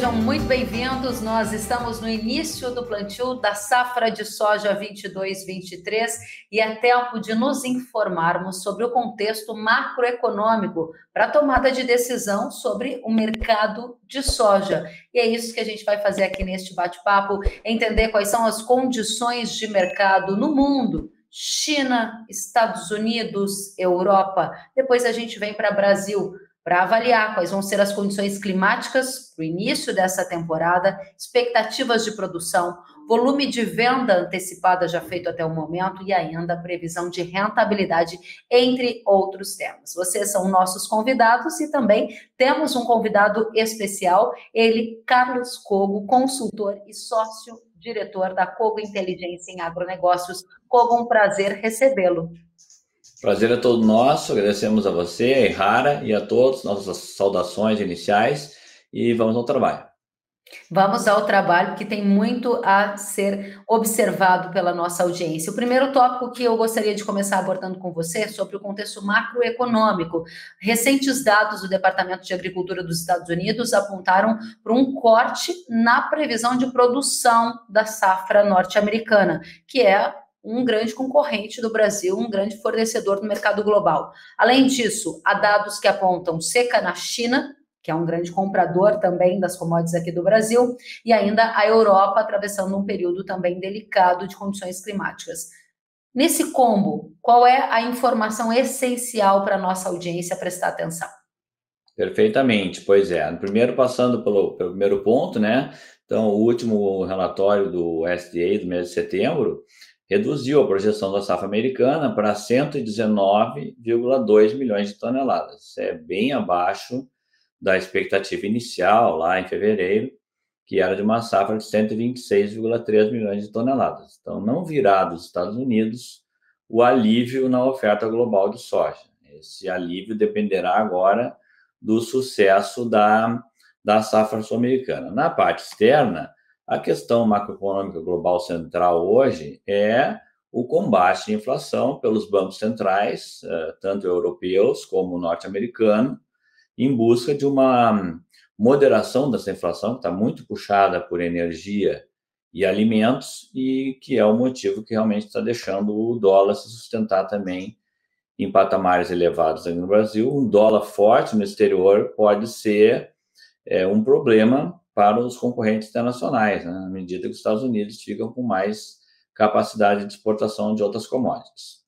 sejam muito bem-vindos. Nós estamos no início do plantio da safra de soja 22-23 e é tempo de nos informarmos sobre o contexto macroeconômico para tomada de decisão sobre o mercado de soja. E é isso que a gente vai fazer aqui neste bate-papo, entender quais são as condições de mercado no mundo. China, Estados Unidos, Europa. Depois a gente vem para Brasil para avaliar quais vão ser as condições climáticas para o início dessa temporada, expectativas de produção, volume de venda antecipada já feito até o momento e ainda previsão de rentabilidade, entre outros temas. Vocês são nossos convidados e também temos um convidado especial, ele, Carlos Cogo, consultor e sócio diretor da Cogo Inteligência em Agronegócios. Cogo, um prazer recebê-lo. Prazer é todo nosso, agradecemos a você, a Errara e a todos, nossas saudações iniciais e vamos ao trabalho. Vamos ao trabalho, que tem muito a ser observado pela nossa audiência. O primeiro tópico que eu gostaria de começar abordando com você é sobre o contexto macroeconômico. Recentes dados do Departamento de Agricultura dos Estados Unidos apontaram para um corte na previsão de produção da safra norte-americana, que é um grande concorrente do Brasil, um grande fornecedor no mercado global. Além disso, há dados que apontam seca na China, que é um grande comprador também das commodities aqui do Brasil, e ainda a Europa atravessando um período também delicado de condições climáticas. Nesse combo, qual é a informação essencial para a nossa audiência prestar atenção? Perfeitamente, pois é. Primeiro, passando pelo, pelo primeiro ponto, né? Então, o último relatório do SDA do mês de setembro reduziu a projeção da safra americana para 119,2 milhões de toneladas. Isso é bem abaixo da expectativa inicial, lá em fevereiro, que era de uma safra de 126,3 milhões de toneladas. Então, não virá dos Estados Unidos o alívio na oferta global de soja. Esse alívio dependerá agora do sucesso da, da safra sul-americana. Na parte externa, a questão macroeconômica global central hoje é o combate à inflação pelos bancos centrais, eh, tanto europeus como norte-americano, em busca de uma moderação dessa inflação, que está muito puxada por energia e alimentos, e que é o motivo que realmente está deixando o dólar se sustentar também em patamares elevados aqui no Brasil. Um dólar forte no exterior pode ser é, um problema para os concorrentes internacionais, né, à medida que os Estados Unidos ficam com mais capacidade de exportação de outras commodities.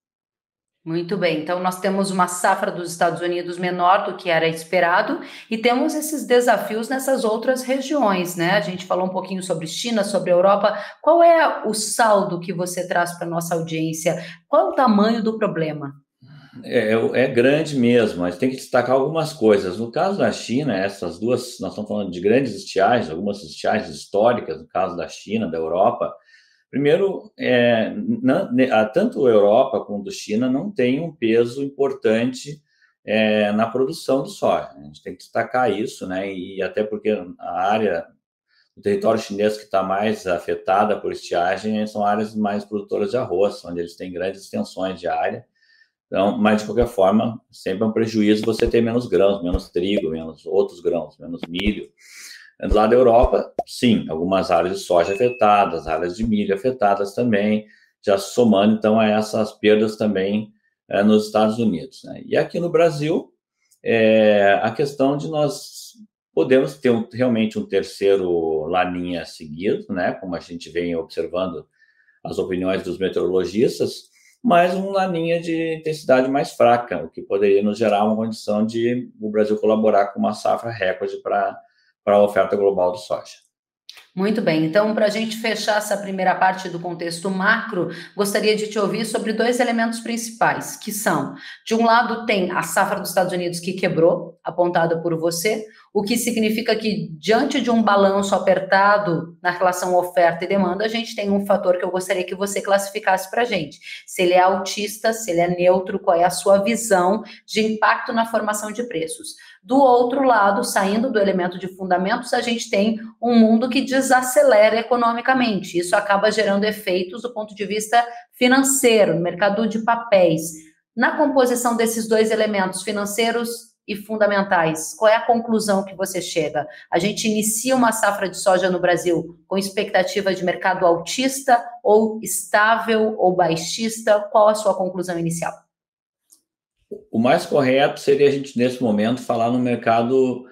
Muito bem, então nós temos uma safra dos Estados Unidos menor do que era esperado e temos esses desafios nessas outras regiões, né? A gente falou um pouquinho sobre China, sobre Europa. Qual é o saldo que você traz para nossa audiência? Qual é o tamanho do problema? É, é, grande mesmo, mas tem que destacar algumas coisas. No caso da China, essas duas, nós estamos falando de grandes estiagens, algumas estiagens históricas, no caso da China, da Europa. Primeiro, é, não, tanto a Europa quanto a China não tem um peso importante é, na produção de soja. A gente tem que destacar isso, né? E até porque a área do território chinês que está mais afetada por estiagem são áreas mais produtoras de arroz, onde eles têm grandes extensões de área então, mas de qualquer forma, sempre é um prejuízo você ter menos grãos, menos trigo, menos outros grãos, menos milho. Lado da Europa, sim, algumas áreas de soja afetadas, áreas de milho afetadas também, já somando então a essas perdas também é, nos Estados Unidos. Né? E aqui no Brasil, é, a questão de nós podemos ter um, realmente um terceiro laninha seguido, né? Como a gente vem observando as opiniões dos meteorologistas, mas uma laninha de intensidade mais fraca, o que poderia nos gerar uma condição de o Brasil colaborar com uma safra recorde para a oferta global de soja. Muito bem, então, para a gente fechar essa primeira parte do contexto macro, gostaria de te ouvir sobre dois elementos principais, que são: de um lado, tem a safra dos Estados Unidos que quebrou, apontada por você, o que significa que, diante de um balanço apertado na relação oferta e demanda, a gente tem um fator que eu gostaria que você classificasse para a gente. Se ele é autista, se ele é neutro, qual é a sua visão de impacto na formação de preços. Do outro lado, saindo do elemento de fundamentos, a gente tem um mundo que desacelera economicamente. Isso acaba gerando efeitos do ponto de vista financeiro, no mercado de papéis. Na composição desses dois elementos financeiros e fundamentais? Qual é a conclusão que você chega? A gente inicia uma safra de soja no Brasil com expectativa de mercado altista ou estável ou baixista? Qual a sua conclusão inicial? O mais correto seria a gente, nesse momento, falar no mercado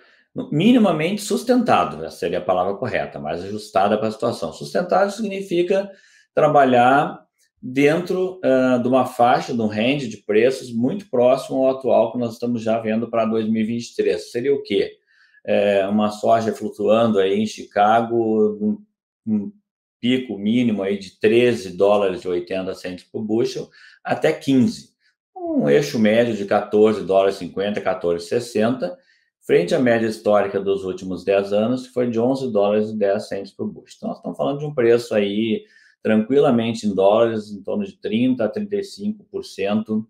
minimamente sustentado, essa seria a palavra correta, mais ajustada para a situação. Sustentado significa trabalhar dentro uh, de uma faixa, de um range de preços muito próximo ao atual que nós estamos já vendo para 2023. Seria o quê? É, uma soja flutuando aí em Chicago, um, um, pico mínimo aí de 13 dólares e 80 centos por bushel até 15. Um eixo médio de 14 dólares 50, 14 60, frente à média histórica dos últimos 10 anos, que foi de 11 dólares e 10 centos por bushel. Então, nós estamos falando de um preço aí tranquilamente em dólares, em torno de 30% a 35%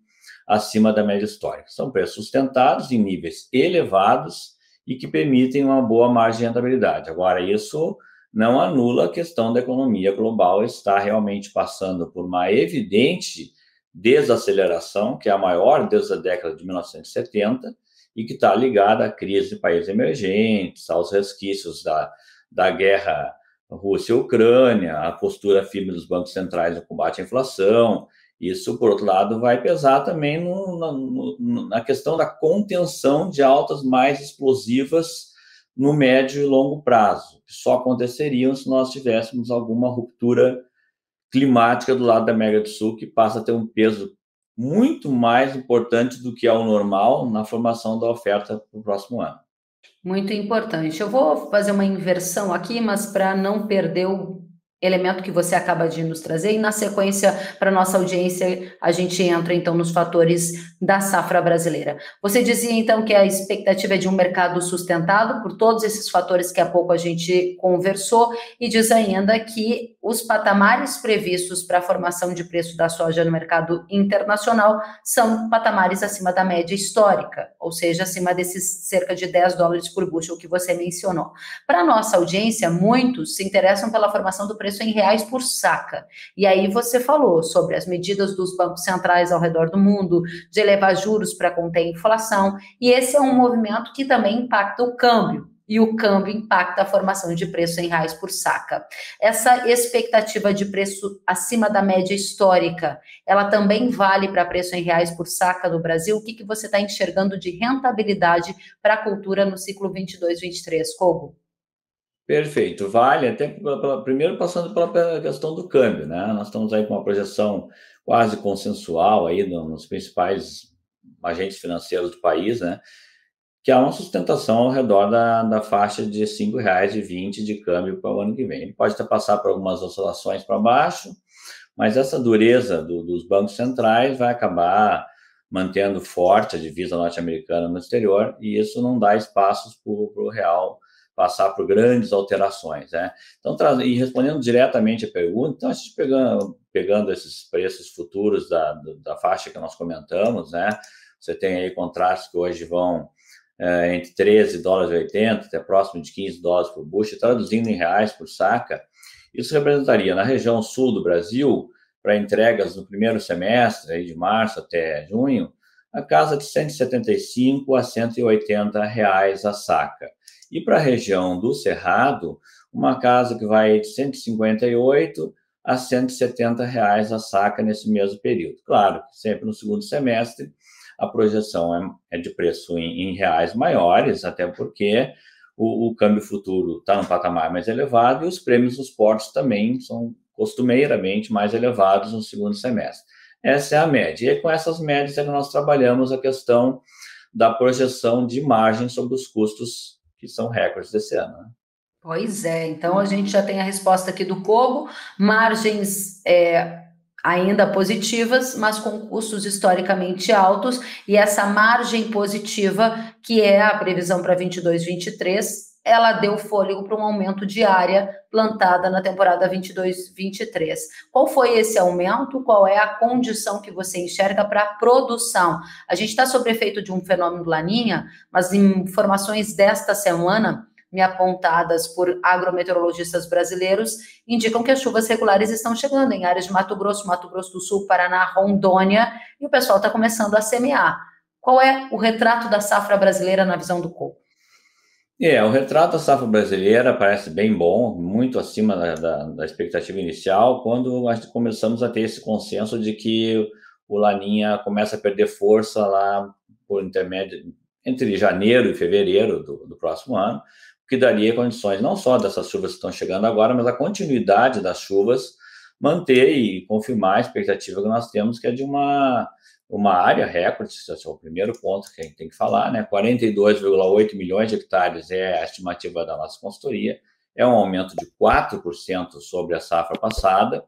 acima da média histórica. São preços sustentados em níveis elevados e que permitem uma boa margem de rentabilidade. Agora, isso não anula a questão da economia global estar realmente passando por uma evidente desaceleração, que é a maior desde a década de 1970, e que está ligada à crise de países emergentes, aos resquícios da, da guerra Rússia e Ucrânia, a postura firme dos bancos centrais no combate à inflação. Isso, por outro lado, vai pesar também no, no, na questão da contenção de altas mais explosivas no médio e longo prazo, que só aconteceriam se nós tivéssemos alguma ruptura climática do lado da América do Sul, que passa a ter um peso muito mais importante do que é o normal na formação da oferta para o próximo ano. Muito importante. Eu vou fazer uma inversão aqui, mas para não perder o elemento que você acaba de nos trazer, e na sequência, para nossa audiência, a gente entra então nos fatores da safra brasileira. Você dizia então que a expectativa é de um mercado sustentado por todos esses fatores que há pouco a gente conversou, e diz ainda que os patamares previstos para a formação de preço da soja no mercado internacional são patamares acima da média histórica, ou seja, acima desses cerca de 10 dólares por bushel que você mencionou. Para nossa audiência, muitos se interessam pela formação do preço preço em reais por saca. E aí você falou sobre as medidas dos bancos centrais ao redor do mundo, de elevar juros para conter a inflação, e esse é um movimento que também impacta o câmbio e o câmbio impacta a formação de preço em reais por saca. Essa expectativa de preço acima da média histórica, ela também vale para preço em reais por saca no Brasil? O que, que você está enxergando de rentabilidade para a cultura no ciclo 22-23, Kogo? Perfeito, vale até pela, primeiro passando pela questão do câmbio, né? Nós estamos aí com uma projeção quase consensual aí nos principais agentes financeiros do país, né? Que há uma sustentação ao redor da, da faixa de R$ 5,20 de câmbio para o ano que vem. Ele pode até passar por algumas oscilações para baixo, mas essa dureza do, dos bancos centrais vai acabar mantendo forte a divisa norte-americana no exterior e isso não dá espaços para o real passar por grandes alterações, né? Então, e respondendo diretamente a pergunta, então a gente pegando, pegando esses preços futuros da, da faixa que nós comentamos, né? Você tem aí contratos que hoje vão é, entre 13 dólares e 80 até próximo de 15 dólares por bushel, traduzindo em reais por saca, isso representaria na região sul do Brasil, para entregas no primeiro semestre, aí de março até junho, a casa de 175 a 180 reais a saca. E para a região do Cerrado, uma casa que vai de 158 a 170 reais a saca nesse mesmo período. Claro, sempre no segundo semestre a projeção é, é de preço em, reais maiores, até porque o, o câmbio futuro está no patamar mais elevado e os prêmios dos portos também são costumeiramente mais elevados no segundo semestre. Essa é a média. E com essas médias é que nós trabalhamos a questão da projeção de margem sobre os custos que são recordes desse ano. Né? Pois é, então a gente já tem a resposta aqui do Cogo, margens é, ainda positivas, mas com custos historicamente altos, e essa margem positiva, que é a previsão para 22, 23, ela deu fôlego para um aumento de área plantada na temporada 22-23. Qual foi esse aumento? Qual é a condição que você enxerga para a produção? A gente está sob efeito de um fenômeno laninha, mas informações desta semana me apontadas por agrometeorologistas brasileiros indicam que as chuvas regulares estão chegando em áreas de Mato Grosso, Mato Grosso do Sul, Paraná, Rondônia, e o pessoal está começando a semear. Qual é o retrato da safra brasileira na visão do Coco? É, o retrato da safra brasileira parece bem bom, muito acima da, da, da expectativa inicial, quando nós começamos a ter esse consenso de que o Laninha começa a perder força lá por intermédio entre janeiro e fevereiro do, do próximo ano, o que daria condições não só dessas chuvas que estão chegando agora, mas a continuidade das chuvas manter e confirmar a expectativa que nós temos, que é de uma uma área recorde, esse é o primeiro ponto que a gente tem que falar, né? 42,8 milhões de hectares é a estimativa da nossa consultoria, é um aumento de 4% sobre a safra passada,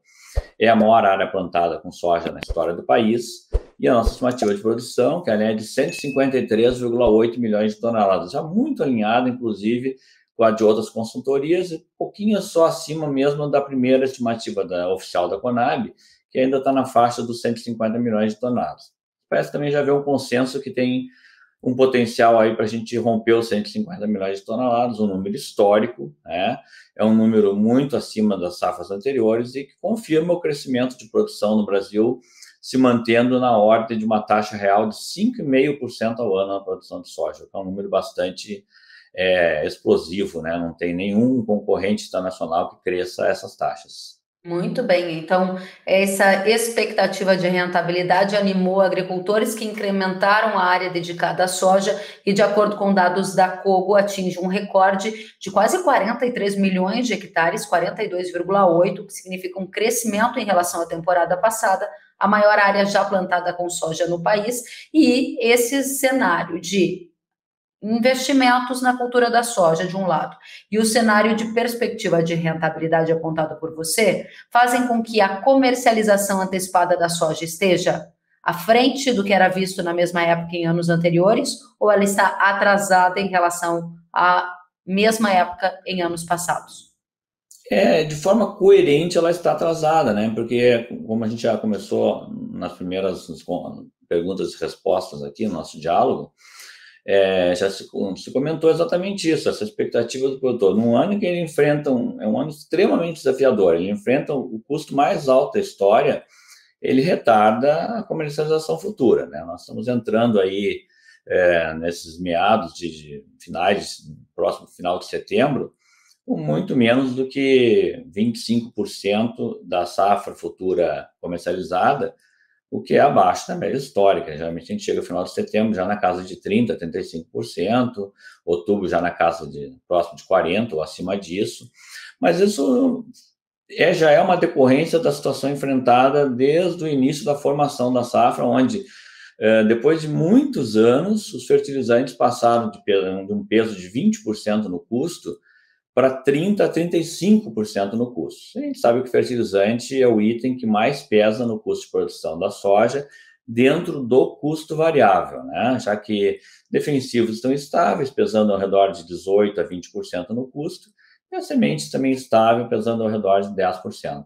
é a maior área plantada com soja na história do país, e a nossa estimativa de produção, que é de 153,8 milhões de toneladas, já muito alinhada, inclusive, com a de outras consultorias, um pouquinho só acima mesmo da primeira estimativa da oficial da Conab, que ainda está na faixa dos 150 milhões de toneladas. Parece também já haver um consenso que tem um potencial aí para a gente romper os 150 milhões de toneladas, um número histórico, né? é um número muito acima das safras anteriores e que confirma o crescimento de produção no Brasil se mantendo na ordem de uma taxa real de 5,5% ao ano na produção de soja, que é um número bastante é, explosivo, né? não tem nenhum concorrente internacional que cresça essas taxas. Muito bem, então essa expectativa de rentabilidade animou agricultores que incrementaram a área dedicada à soja e, de acordo com dados da Cogo, atinge um recorde de quase 43 milhões de hectares, 42,8, que significa um crescimento em relação à temporada passada, a maior área já plantada com soja no país, e esse cenário de investimentos na cultura da soja, de um lado, e o cenário de perspectiva de rentabilidade apontado por você, fazem com que a comercialização antecipada da soja esteja à frente do que era visto na mesma época em anos anteriores, ou ela está atrasada em relação à mesma época em anos passados? É, de forma coerente ela está atrasada, né? Porque, como a gente já começou nas primeiras perguntas e respostas aqui no nosso diálogo, é, já se, se, comentou exatamente isso, essa expectativa do produtor. Num ano que ele enfrenta, um, é um ano extremamente desafiador, ele enfrenta o custo mais alto da história, ele retarda a comercialização futura. Né? Nós estamos entrando aí é, nesses meados de, de finais, próximo final de setembro, com muito menos do que 25% da safra futura comercializada, o que é abaixo da média histórica. Geralmente a gente chega no final de setembro já na casa de 30%, 35%, outubro já na casa de próximo de 40% ou acima disso. Mas isso é, já é uma decorrência da situação enfrentada desde o início da formação da safra, onde é, depois de muitos anos os fertilizantes passaram de, de um peso de 20% no custo para 30% a 35% no custo. A gente sabe que fertilizante é o item que mais pesa no custo de produção da soja dentro do custo variável, né? já que defensivos estão estáveis, pesando ao redor de 18% a 20% no custo, e a semente também estável, pesando ao redor de 10%.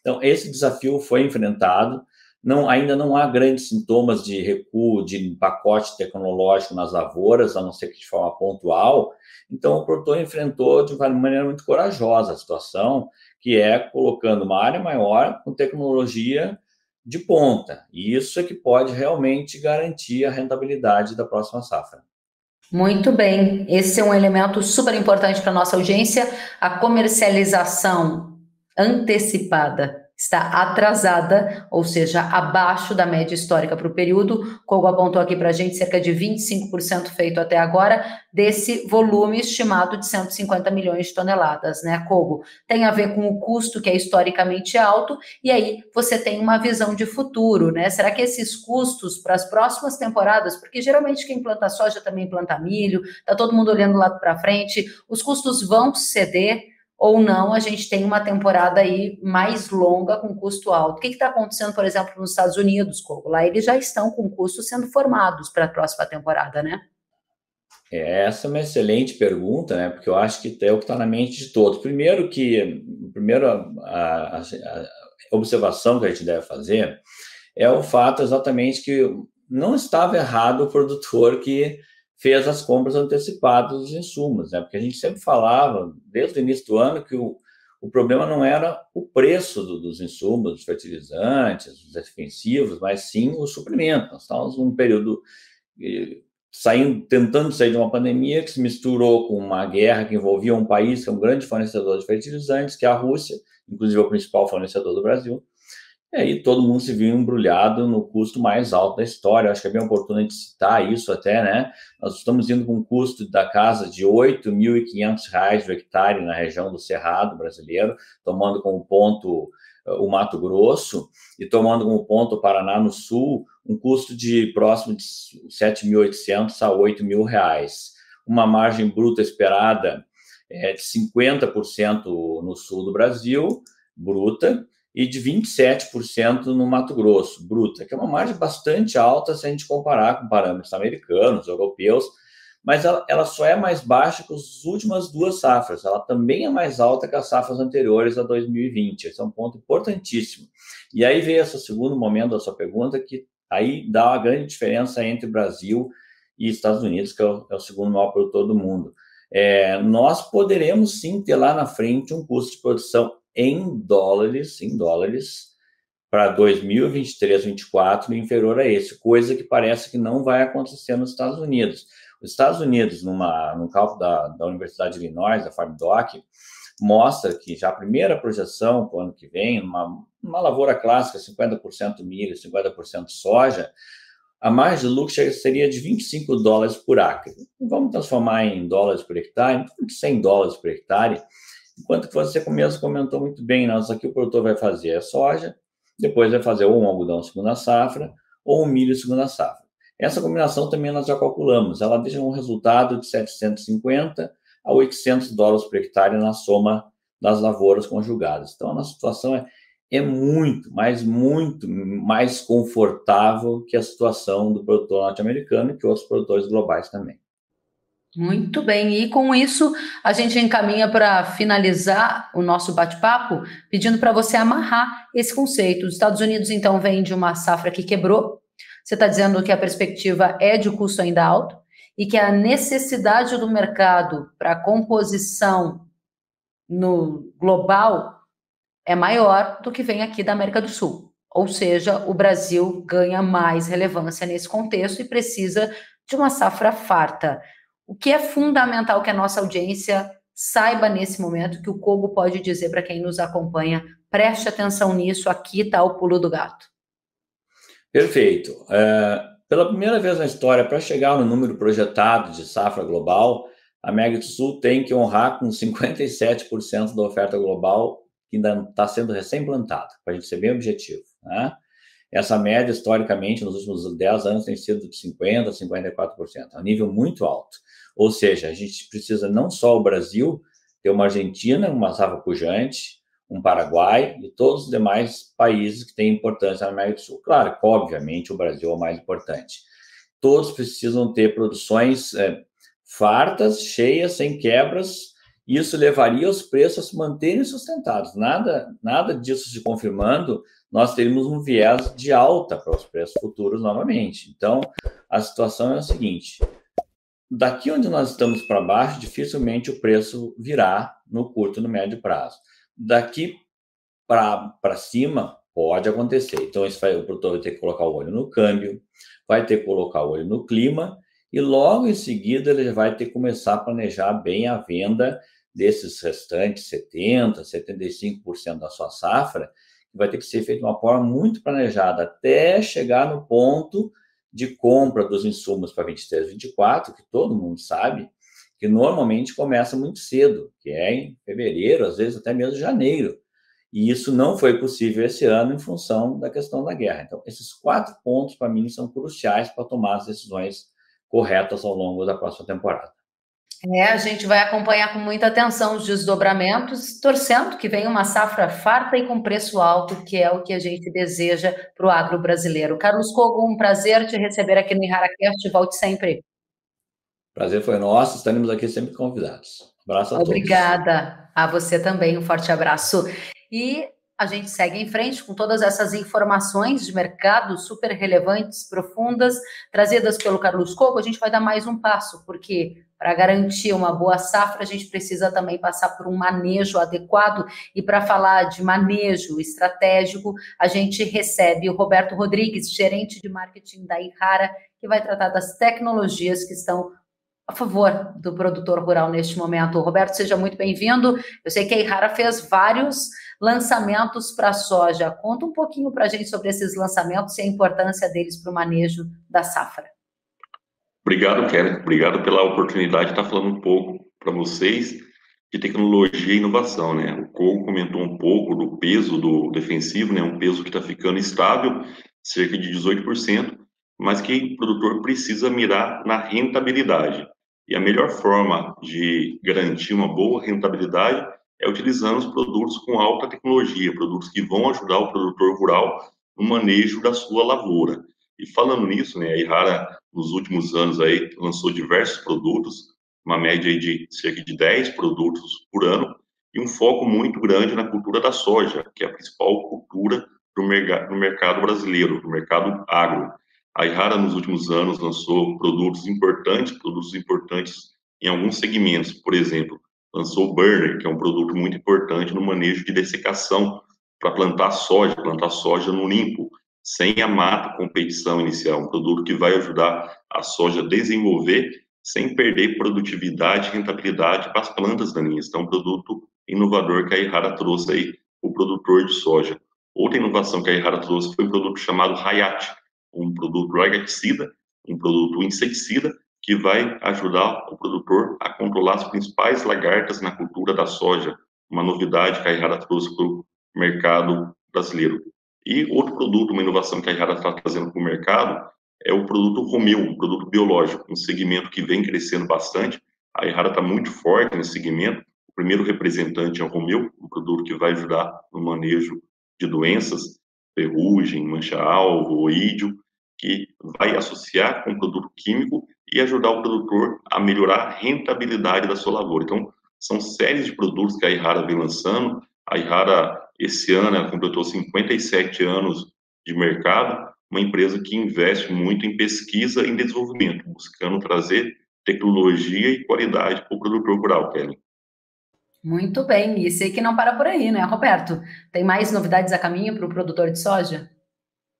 Então, esse desafio foi enfrentado, não, ainda não há grandes sintomas de recuo de pacote tecnológico nas lavouras, a não ser que de forma pontual, então, o produtor enfrentou de uma maneira muito corajosa a situação, que é colocando uma área maior com tecnologia de ponta. E isso é que pode realmente garantir a rentabilidade da próxima safra. Muito bem, esse é um elemento super importante para a nossa audiência, a comercialização antecipada está atrasada, ou seja, abaixo da média histórica para o período. Kogo apontou aqui para a gente cerca de 25% feito até agora desse volume estimado de 150 milhões de toneladas, né, Kogo? Tem a ver com o custo que é historicamente alto e aí você tem uma visão de futuro, né? Será que esses custos para as próximas temporadas, porque geralmente quem planta soja também planta milho, tá todo mundo olhando lá para frente, os custos vão ceder ou não, a gente tem uma temporada aí mais longa com custo alto. O que está acontecendo, por exemplo, nos Estados Unidos, Coco? Lá eles já estão com custos sendo formados para a próxima temporada, né? É, essa é uma excelente pergunta, né? Porque eu acho que é o que está na mente de todos. Primeiro que, primeiro a, a, a observação que a gente deve fazer é o fato exatamente que não estava errado o produtor que fez as compras antecipadas dos insumos, né? Porque a gente sempre falava, desde o início do ano, que o, o problema não era o preço do, dos insumos, dos fertilizantes, dos defensivos, mas sim o suprimento. Nós estávamos num período saindo, tentando sair de uma pandemia que se misturou com uma guerra que envolvia um país que é um grande fornecedor de fertilizantes, que é a Rússia, inclusive o principal fornecedor do Brasil. E aí todo mundo se viu embrulhado no custo mais alto da história. Acho que é bem oportuno de citar isso até, né? Nós estamos indo com um custo da casa de R$ 8.500 do hectare na região do Cerrado brasileiro, tomando como ponto o Mato Grosso e tomando como ponto o Paraná no sul, um custo de próximo de 7.800 a 8 mil reais. Uma margem bruta esperada é de 50% no sul do Brasil, bruta, e de 27% no Mato Grosso, bruta, que é uma margem bastante alta se a gente comparar com parâmetros americanos, europeus, mas ela, ela, só é mais baixa que as últimas duas safras. Ela também é mais alta que as safras anteriores a 2020. Esse é um ponto importantíssimo. E aí veio esse segundo momento da sua pergunta, que aí dá uma grande diferença entre Brasil e Estados Unidos, que é o, é o segundo maior produtor do mundo. É, nós poderemos sim ter lá na frente um custo de produção em dólares, em dólares, para 2023, 2024 inferior a esse, coisa que parece que não vai acontecer nos Estados Unidos. Os Estados Unidos, numa, num cálculo da, da Universidade de Illinois, da FarmDoc, mostra que já a primeira projeção para o ano que vem, uma, uma lavoura clássica, 50% milho, 50% soja, a margem de lucro seria de 25 dólares por acre. Vamos transformar em dólares por hectare, 100 dólares por hectare, enquanto que você mesmo comentou muito bem, nós aqui o produtor vai fazer a soja, depois vai fazer ou um algodão segunda safra, ou um milho segunda safra. Essa combinação também nós já calculamos, ela deixa um resultado de 750 a 800 dólares por hectare na soma das lavouras conjugadas. Então, a nossa situação é, é muito, mas muito mais confortável que a situação do produtor norte-americano e que outros produtores globais também. Muito bem, e com isso a gente encaminha para finalizar o nosso bate-papo, pedindo para você amarrar esse conceito. Os Estados Unidos, então, vem de uma safra que quebrou, você está dizendo que a perspectiva é de custo ainda alto e que a necessidade do mercado para composição no global é maior do que vem aqui da América do Sul. Ou seja, o Brasil ganha mais relevância nesse contexto e precisa de uma safra farta. O que é fundamental que a nossa audiência saiba nesse momento, que o Kogo pode dizer para quem nos acompanha, preste atenção nisso, aqui está o pulo do gato. Perfeito. É, pela primeira vez na história, para chegar no número projetado de safra global, a América do Sul tem que honrar com 57% da oferta global que ainda está sendo recém-plantada, para a gente ser bem objetivo. Né? Essa média, historicamente, nos últimos 10 anos, tem sido de 50% a 54%, é um nível muito alto. Ou seja, a gente precisa não só o Brasil ter uma Argentina, uma safra pujante, um Paraguai e todos os demais países que têm importância na América do Sul. Claro obviamente, o Brasil é o mais importante. Todos precisam ter produções é, fartas, cheias, sem quebras. Isso levaria os preços a se manterem sustentados. Nada, nada disso se confirmando, nós teríamos um viés de alta para os preços futuros novamente. Então, a situação é a seguinte: daqui onde nós estamos para baixo, dificilmente o preço virá no curto e no médio prazo. Daqui para cima, pode acontecer. Então, isso vai, o produtor vai ter que colocar o olho no câmbio, vai ter que colocar o olho no clima, e logo em seguida ele vai ter que começar a planejar bem a venda desses restantes 70%, 75% da sua safra, vai ter que ser feito de uma forma muito planejada até chegar no ponto de compra dos insumos para 23, 24, que todo mundo sabe, que normalmente começa muito cedo, que é em fevereiro, às vezes até mesmo janeiro. E isso não foi possível esse ano em função da questão da guerra. Então, esses quatro pontos, para mim, são cruciais para tomar as decisões corretas ao longo da próxima temporada. É, a gente vai acompanhar com muita atenção os desdobramentos, torcendo que venha uma safra farta e com preço alto, que é o que a gente deseja para o agro brasileiro. Carlos Cogo, um prazer te receber aqui no InharaCast. Volte sempre. Prazer foi nosso, estaremos aqui sempre convidados. Abraço a Obrigada. todos. Obrigada. A você também, um forte abraço. E a gente segue em frente com todas essas informações de mercado super relevantes, profundas, trazidas pelo Carlos Coco. A gente vai dar mais um passo, porque para garantir uma boa safra, a gente precisa também passar por um manejo adequado. E para falar de manejo estratégico, a gente recebe o Roberto Rodrigues, gerente de marketing da Ihara, que vai tratar das tecnologias que estão a favor do produtor rural neste momento. Roberto, seja muito bem-vindo. Eu sei que a Ihara fez vários lançamentos para soja. Conta um pouquinho para a gente sobre esses lançamentos e a importância deles para o manejo da safra. Obrigado, Kelly. Obrigado pela oportunidade de estar falando um pouco para vocês de tecnologia e inovação, né? O Cole comentou um pouco do peso do defensivo, né? Um peso que está ficando estável, cerca de 18%, mas que o produtor precisa mirar na rentabilidade. E a melhor forma de garantir uma boa rentabilidade é utilizando os produtos com alta tecnologia, produtos que vão ajudar o produtor rural no manejo da sua lavoura. E falando nisso, né, a Ihara, nos últimos anos aí, lançou diversos produtos, uma média de cerca de 10 produtos por ano, e um foco muito grande na cultura da soja, que é a principal cultura do no mercado brasileiro, no mercado agro. A Ihara, nos últimos anos, lançou produtos importantes, produtos importantes em alguns segmentos, por exemplo, lançou o Burner, que é um produto muito importante no manejo de dessecação para plantar soja, plantar soja no limpo, sem a mata competição inicial, um produto que vai ajudar a soja a desenvolver sem perder produtividade rentabilidade para as plantas daninhas. Então, um produto inovador que a Ihara trouxe aí, o produtor de soja. Outra inovação que a Ihara trouxe foi um produto chamado Hayat, um produto largaticida, um produto inseticida, que vai ajudar o produtor a controlar as principais lagartas na cultura da soja, uma novidade que a Ihara trouxe para o mercado brasileiro. E outro produto, uma inovação que a Yara está trazendo para o mercado, é o produto Romeu, um produto biológico, um segmento que vem crescendo bastante. A Yara está muito forte nesse segmento. O primeiro representante é o Romeu, um produto que vai ajudar no manejo de doenças, ferrugem, mancha-alvo, oídio, que vai associar com o produto químico e ajudar o produtor a melhorar a rentabilidade da sua lavoura. Então, são séries de produtos que a Ihara vem lançando. A Ihara esse ano ela completou 57 anos de mercado, uma empresa que investe muito em pesquisa e desenvolvimento, buscando trazer tecnologia e qualidade para o produtor rural, Kelly. Muito bem, e sei que não para por aí, né, Roberto? Tem mais novidades a caminho para o produtor de soja?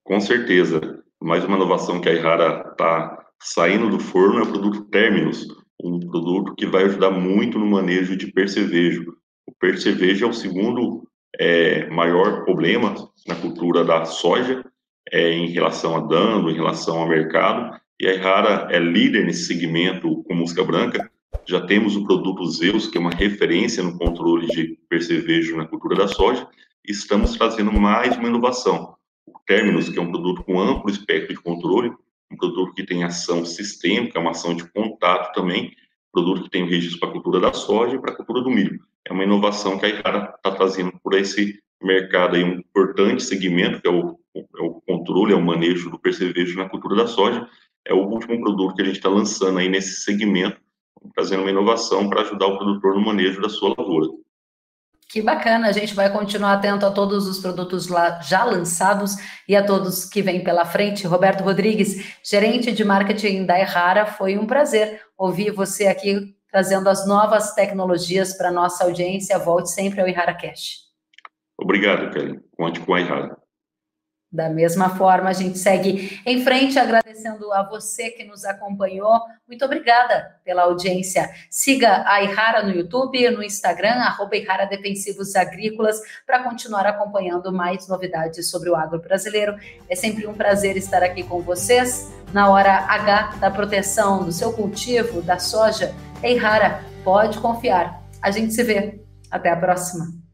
Com certeza. Mais uma inovação que a Ihara está saindo do forno é o produto Terminus, um produto que vai ajudar muito no manejo de percevejo. O percevejo é o segundo é, maior problema na cultura da soja é, em relação a dano, em relação ao mercado, e a Errara é líder nesse segmento com música branca. Já temos o produto Zeus, que é uma referência no controle de percevejo na cultura da soja, e estamos trazendo mais uma inovação. O Terminus, que é um produto com amplo espectro de controle, um produto que tem ação sistêmica, uma ação de contato também, produto que tem registro para a cultura da soja e para a cultura do milho é uma inovação que a Ihara está trazendo por esse mercado aí, um importante segmento, que é o, é o controle, é o manejo do percevejo na cultura da soja, é o último produto que a gente está lançando aí nesse segmento, trazendo uma inovação para ajudar o produtor no manejo da sua lavoura. Que bacana, a gente vai continuar atento a todos os produtos lá já lançados e a todos que vêm pela frente. Roberto Rodrigues, gerente de marketing da Errara, foi um prazer ouvir você aqui trazendo as novas tecnologias para nossa audiência. Volte sempre ao Ihara Cash. Obrigado, Kelly. Conte com a Ihara. Da mesma forma, a gente segue em frente, agradecendo a você que nos acompanhou. Muito obrigada pela audiência. Siga a Ihara no YouTube, no Instagram, Ihara Defensivos Agrícolas, para continuar acompanhando mais novidades sobre o agro brasileiro. É sempre um prazer estar aqui com vocês na hora H da proteção do seu cultivo, da soja Ei, Rara, pode confiar. A gente se vê. Até a próxima.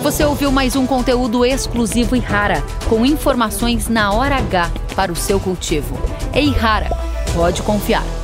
Você ouviu mais um conteúdo exclusivo e rara, com informações na hora H para o seu cultivo. Ei, rara, pode confiar.